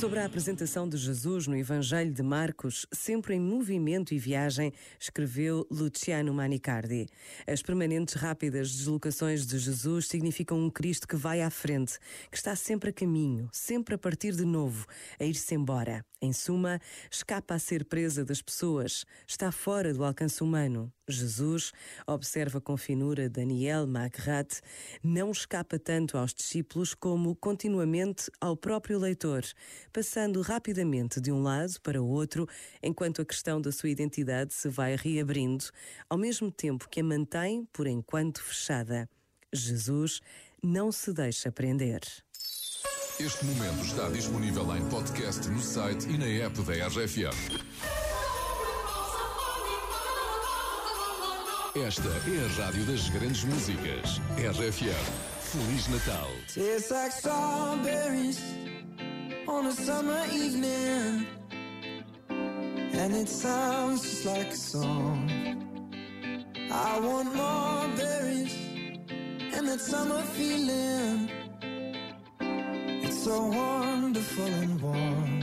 Sobre a apresentação de Jesus no Evangelho de Marcos, sempre em movimento e viagem, escreveu Luciano Manicardi. As permanentes rápidas deslocações de Jesus significam um Cristo que vai à frente, que está sempre a caminho, sempre a partir de novo, a ir-se embora. Em suma, escapa a ser presa das pessoas, está fora do alcance humano. Jesus, observa com finura Daniel Magrat, não escapa tanto aos discípulos como continuamente ao próprio leitor, passando rapidamente de um lado para o outro enquanto a questão da sua identidade se vai reabrindo, ao mesmo tempo que a mantém, por enquanto, fechada. Jesus não se deixa prender. Este momento está disponível em podcast no site e na app da RFM. Esta é a rádio das grandes músicas. RFM. Feliz Natal. Tastes like strawberries on a summer evening. And it sounds just like a song. I want more berries and that summer feeling. so wonderful and warm.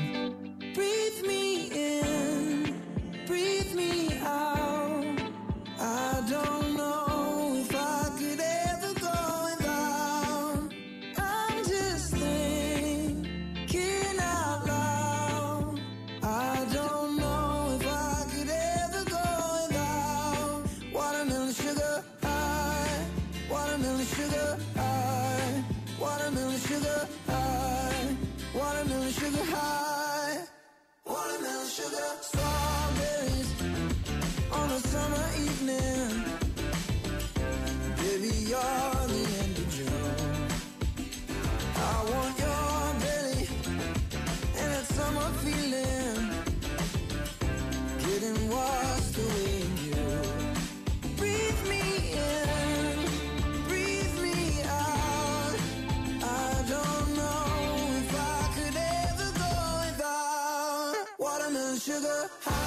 Sugar high, watermelon sugar high, watermelon sugar high, watermelon sugar strawberries on a summer evening. Baby, you're the end of June. I want your sugar high,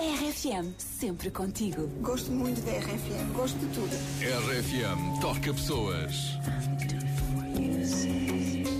RFM, sempre contigo. Gosto muito da RFM, gosto de tudo. RFM toca pessoas. Music.